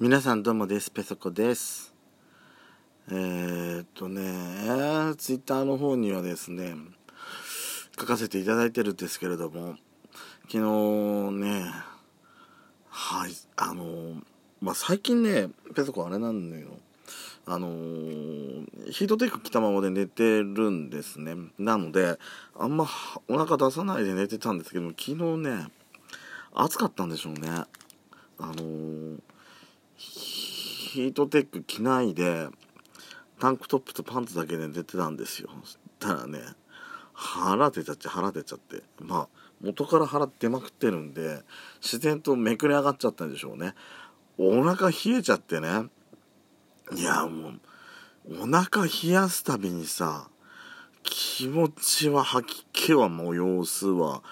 皆さんどうもです。ペソコです。えー、っとねツイッターの方にはですね書かせていただいてるんですけれども昨日ねはいあのまあ最近ねペソコあれなんだよ。あの、ヒートテック着たままで寝てるんですね。なのであんまお腹出さないで寝てたんですけど昨日ね暑かったんでしょうね。あのヒートテック着ないでタンクトップとパンツだけで出てたんですよ。そしたらね腹出ちゃって腹出ちゃって。まあ元から腹出まくってるんで自然とめくれ上がっちゃったんでしょうね。お腹冷えちゃってね。いやもうお腹冷やすたびにさ気持ちは吐き気は催すわ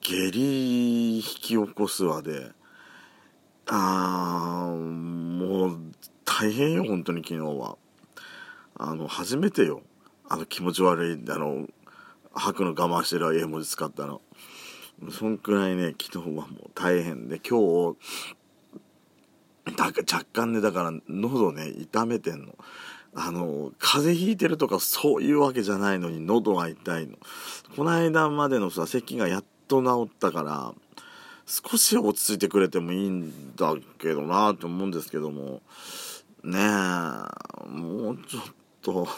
下痢引き起こすわであーもう大変よ本当に昨日は。あの初めてよ。あの気持ち悪いあの吐くの我慢してる絵文字使ったの。そんくらいね昨日はもう大変。で今日だか若干ねだから喉ね痛めてんの。あの風邪ひいてるとかそういうわけじゃないのに喉が痛いの。この間までのさ咳がやっと治ったから少し落ち着いてくれてもいいんだけどなと思うんですけどもねえもうちょっと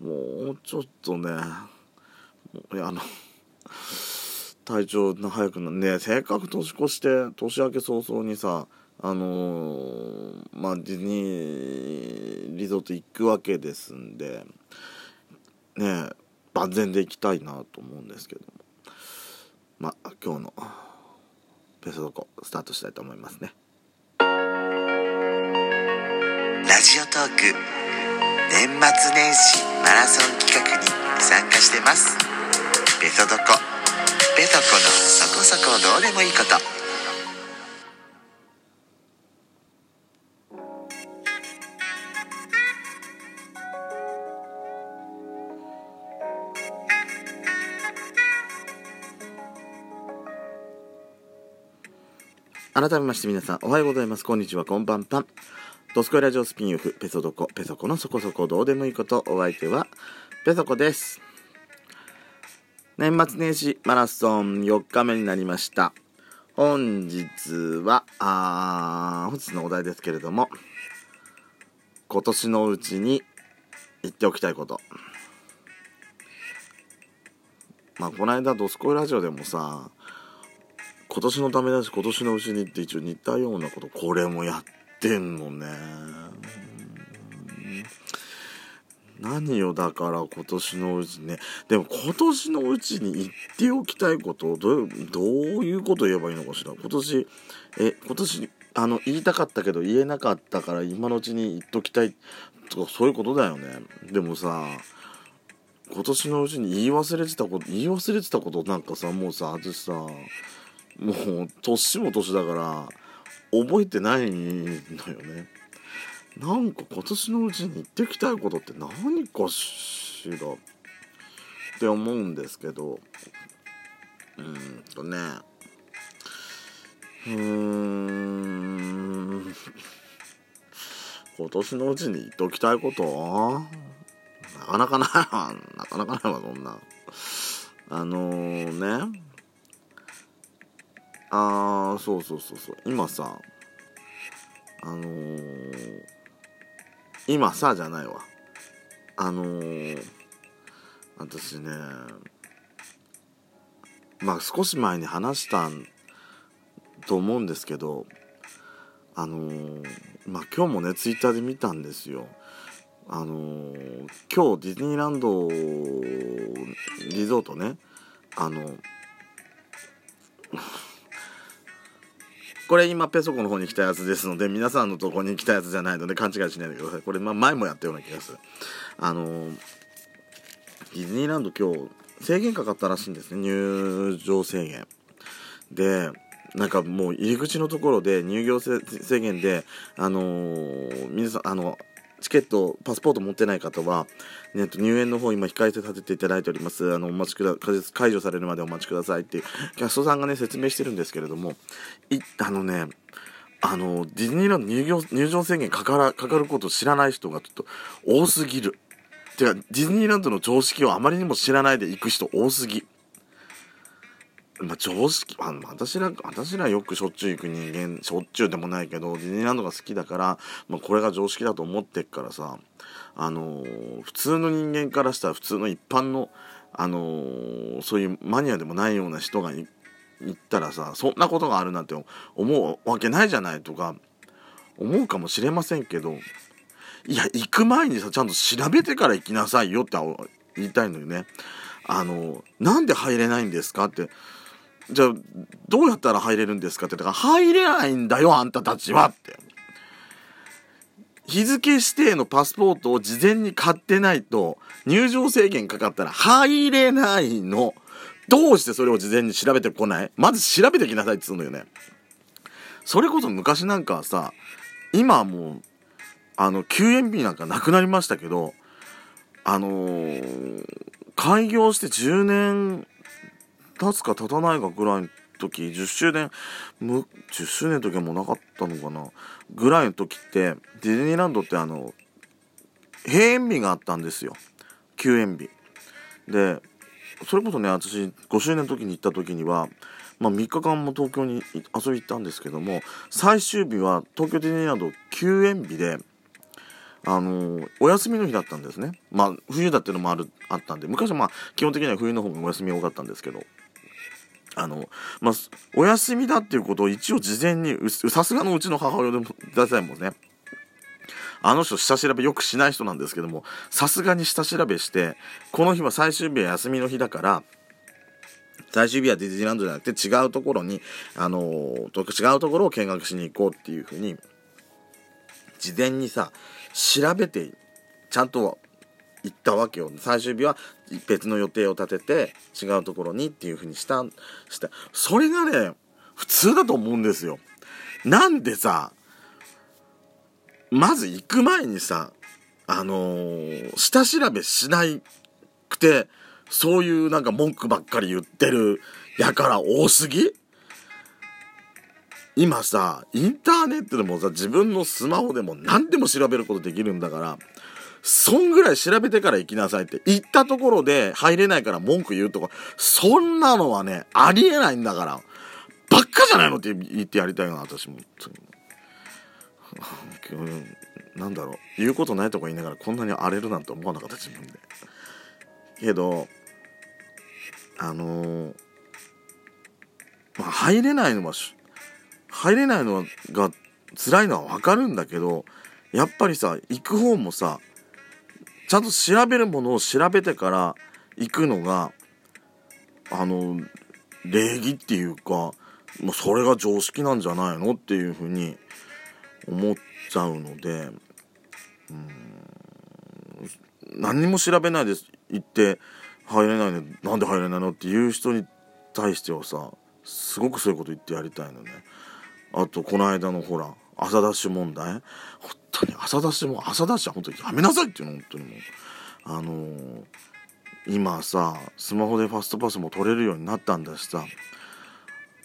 もうちょっとねいやあの体調の早くなねせっかく年越して年明け早々にさあのー、まあディズニーリゾート行くわけですんでね万全で行きたいなと思うんですけどもまあ今日の。ペソドコスタートしたいと思いますね。ラジオトーク年末年始マラソン企画に参加してます。ペソドコ。ペソコのそこそこどうでもいいこと。改めまして皆さんおはようございます。こんにちは。こんばんぱんドスコイラジオスピンオフペソドコペソコのそこそこどうでもいいこと。お相手はペソコです。年末年始マラソン4日目になりました。本日はあ本日のお題ですけれども今年のうちに言っておきたいこと。まあこの間ドスコイラジオでもさ今年のためだし今年のうちにって一応似たようなことこれもやってんのね。何よだから今年のうちね。でも今年のうちに言っておきたいことをどうどういうこと言えばいいのかしら。今年え今年あの言いたかったけど言えなかったから今のうちに言っときたいとかそういうことだよね。でもさ今年のうちに言い忘れてたこと言い忘れてたことなんかさもうさ私さもう年も年だから覚えてないのよね。なんか今年のうちに言ってきたいことって何かしら？って思うんですけど。うんとね。うーん。今年のうちに言っておきたいこと？なかなかないわ。なかなかないわそんな。あのー、ね。あーそうそうそうそう。今さあのー、今さじゃないわ。あのー、私ねまあ少し前に話したと思うんですけどあのー、まあ今日もねツイッターで見たんですよ。あのー、今日ディズニーランドリゾートねあのこれ今ペソコの方に来たやつですので皆さんのとこに来たやつじゃないので勘違いしないでください。これ、ま、前もやったような気がする。あのディズニーランド今日制限かかったらしいんですね。入場制限。でなんかもう入り口のところで入業制限であのー、皆さんあのチケット、パスポート持ってない方は、ね、入園の方今控えて立てていただいております。あの、お待ちくだ、解除されるまでお待ちくださいって、キャストさんがね、説明してるんですけれども、い、あのね、あのディズニーランド入場入場制限かからかかることを知らない人がちょっと多すぎるてかディズニーランドの常識をあまりにも知らないで行く人多すぎまあ、常識あ私ら私らよくしょっちゅう行く人間しょっちゅうでもないけどディズニーランドが好きだから、まあ、これが常識だと思ってっからさあのー、普通の人間からしたら普通の一般の、あのー、そういうマニアでもないような人が行ったらさそんなことがあるなんて思うわけないじゃないとか思うかもしれませんけどいや行く前にさちゃんと調べてから行きなさいよって言いたいのよね。あのなんで入れないんですかってじゃあ、どうやったら入れるんですかって、だから入れないんだよ、あんたたちはって。日付指定のパスポートを事前に買ってないと、入場制限かかったら入れないの。どうしてそれを事前に調べてこない？まず調べてきなさいって言うのよね。それこそ昔なんかはさ、今はもう、あの、救援日なんかなくなりましたけど、あのー、開業して10年経つか経たないかぐらいの時10周年10周年の時はもうなかったのかな。ぐらいの時ってディズニーランドってあの閉園日があったんですよ。休園日。でそれこそね私5周年の時に行った時にはまあ、3日間も東京に遊び行ったんですけども最終日は東京ディズニーランド休園日であのー、お休みの日だったんですね。まあ冬だっていうのもあるあったんで昔はまあ基本的には冬の方がお休み多かったんですけど。あの、まあ、お休みだっていうことを一応事前に、さすがのうちの母親でも、ださいもね、あの人下調べよくしない人なんですけども、さすがに下調べして、この日は最終日は休みの日だから、最終日はディズニーランドじゃなくて違うところに、あのー、違うところを見学しに行こうっていうふうに、事前にさ、調べて、ちゃんと行ったわけよ。最終日は別の予定を立てて違うところにっていう風にしたして。それがね普通だと思うんですよ。なんでさまず行く前にさあのー、下調べしないくてそういうなんか文句ばっかり言ってるやから多すぎ？今さインターネットでもさ自分のスマホでも何でも調べることできるんだからそんぐらい調べてから行きなさいって。行ったところで入れないから文句言うとか、そんなのはね、ありえないんだから。ばっかじゃないのって言ってやりたいな、私も。なんだろう。言うことないとか言いながらこんなに荒れるなんて思わなかった自分で。けど、あのー、まあ、入れないのは、入れないのが辛いのはわかるんだけど、やっぱりさ、行く方もさ、ちゃんと調べるものを調べてから行くのがあの礼儀っていうかもうそれが常識なんじゃないの？っていうふうに思っちゃうのでうん何にも調べないで行って入れないの？なんで入れないの？っていう人に対してはさすごくそういうこと言ってやりたいのね。あとこの間のほら朝ダッシュ問題？本当に朝ダッシュも朝ダッシュは本当にやめなさいっていうの本当にもう。あのー、今さスマホでファストパスも取れるようになったんだしさ。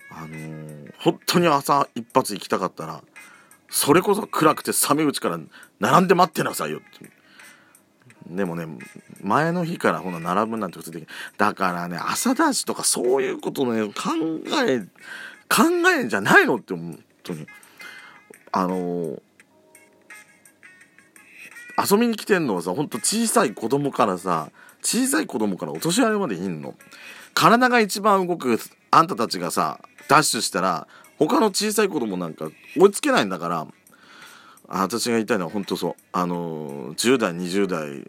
あのー、本当に朝一発行きたかったらそれこそ暗くて寒いうちから並んで待ってなさいよってでもね前の日からほな並ぶなんて普通でだからね朝ダッシュとかそういうことね考え考えんじゃないのって本当に。あのー、遊びに来てんのはさほんと小さい子供からさ小さい子供からお年寄りまでいんの。体が一番動くあんたたちがさダッシュしたら他の小さい子供なんか追いつけないんだから私が言いたいのは本当そうあの、10代20代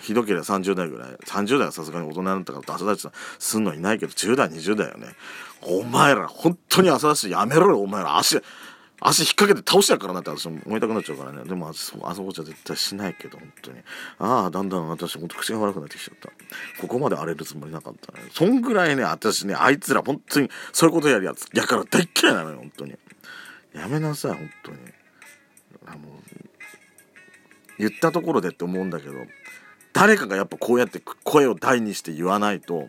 ひどければ30代ぐらい30代はさすがに大人になったから朝立ちすんのいないけど10代20代よねお前ら本当に朝立ちやめろよお前ら足足引っ掛けて倒しちゃうからなって私も思いたくなっちゃうからね。でもあそあそこじゃ絶対しないけど、本当に。ああ、だんだん私ほんと口が悪くなってきちゃった。ここまで荒れるつもりなかったね。そんぐらいね、私ね、あいつら本当にそういうことやるやつ、やから大っ嫌いなのよ、本当に。やめなさい、本当に。あもう、言ったところでって思うんだけど、誰かがやっぱこうやって声を大にして言わないと、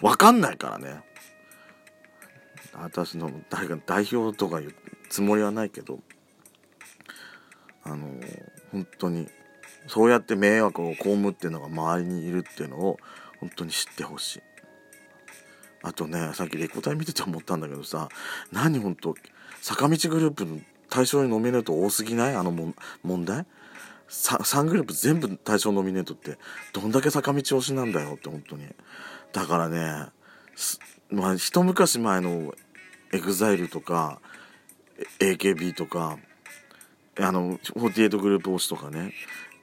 わかんないからね。私の誰か代表とか言つもりはないけどあの本当にそうやって迷惑を被っていうのが周りにいるっていうのを本当に知ってほしいあとねさっきレコ大見てて思ったんだけどさ何本当坂道グループの対象にノミネート多すぎない？あのも問題？3グループ全部対象ノミネートってどんだけ坂道推しなんだよって本当に。だからねまあ一昔前の EXILE とか AKB とかあの48グループ推しとかね。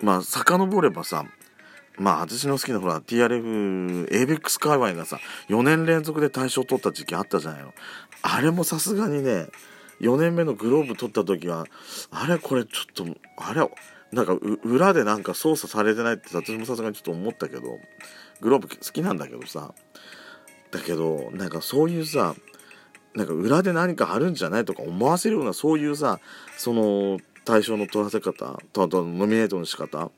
まあ遡ればさまあ私の好きなほら TRF、ABEX 界隈がさ、4年連続で大賞取った時期あったじゃないの。あれもさすがにね、4年目のグローブ取った時は、あれこれちょっと、あれ、なんか裏でなんか操作されてないって私もさすがにちょっと思ったけど、グローブ好きなんだけどさ、だけど、なんかそういうさ、なんか裏で何かあるんじゃないとか思わせるようなそういうさ、その対象の取らせ方、ととノミネートの仕方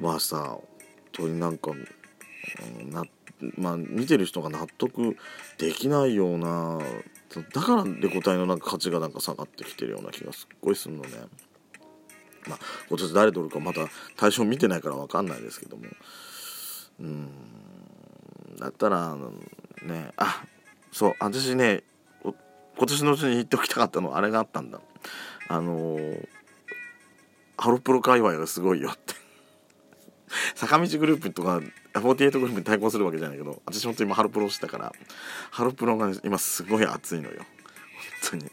はさ、当になんか、なまあ、見てる人が納得できないようなだからレコ大のなんか価値がなんか下がってきてるような気がすっごいするのね。まあ、今年誰取るかまた対象見てないから分かんないですけども。うん。だったらねあそう私ね今年のうちに言っておきたかったのはあれがあったんだ。あのー、ハロプロ界隈がすごいよって。坂道グループとか48グループに対抗するわけじゃないけど私本当に今ハロプロしてたからハロプロが、今すごい熱いのよ。本当に。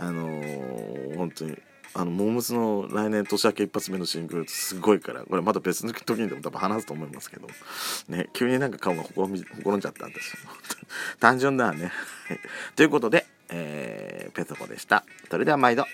あのー、本当にあのモームスの来年年明け一発目のシングルすごいからこれまた別の時にでも多分話すと思いますけどね急になんか顔がほころほころんじゃったんです単純だね。ということで、えー、ペソコでした。それでは毎度。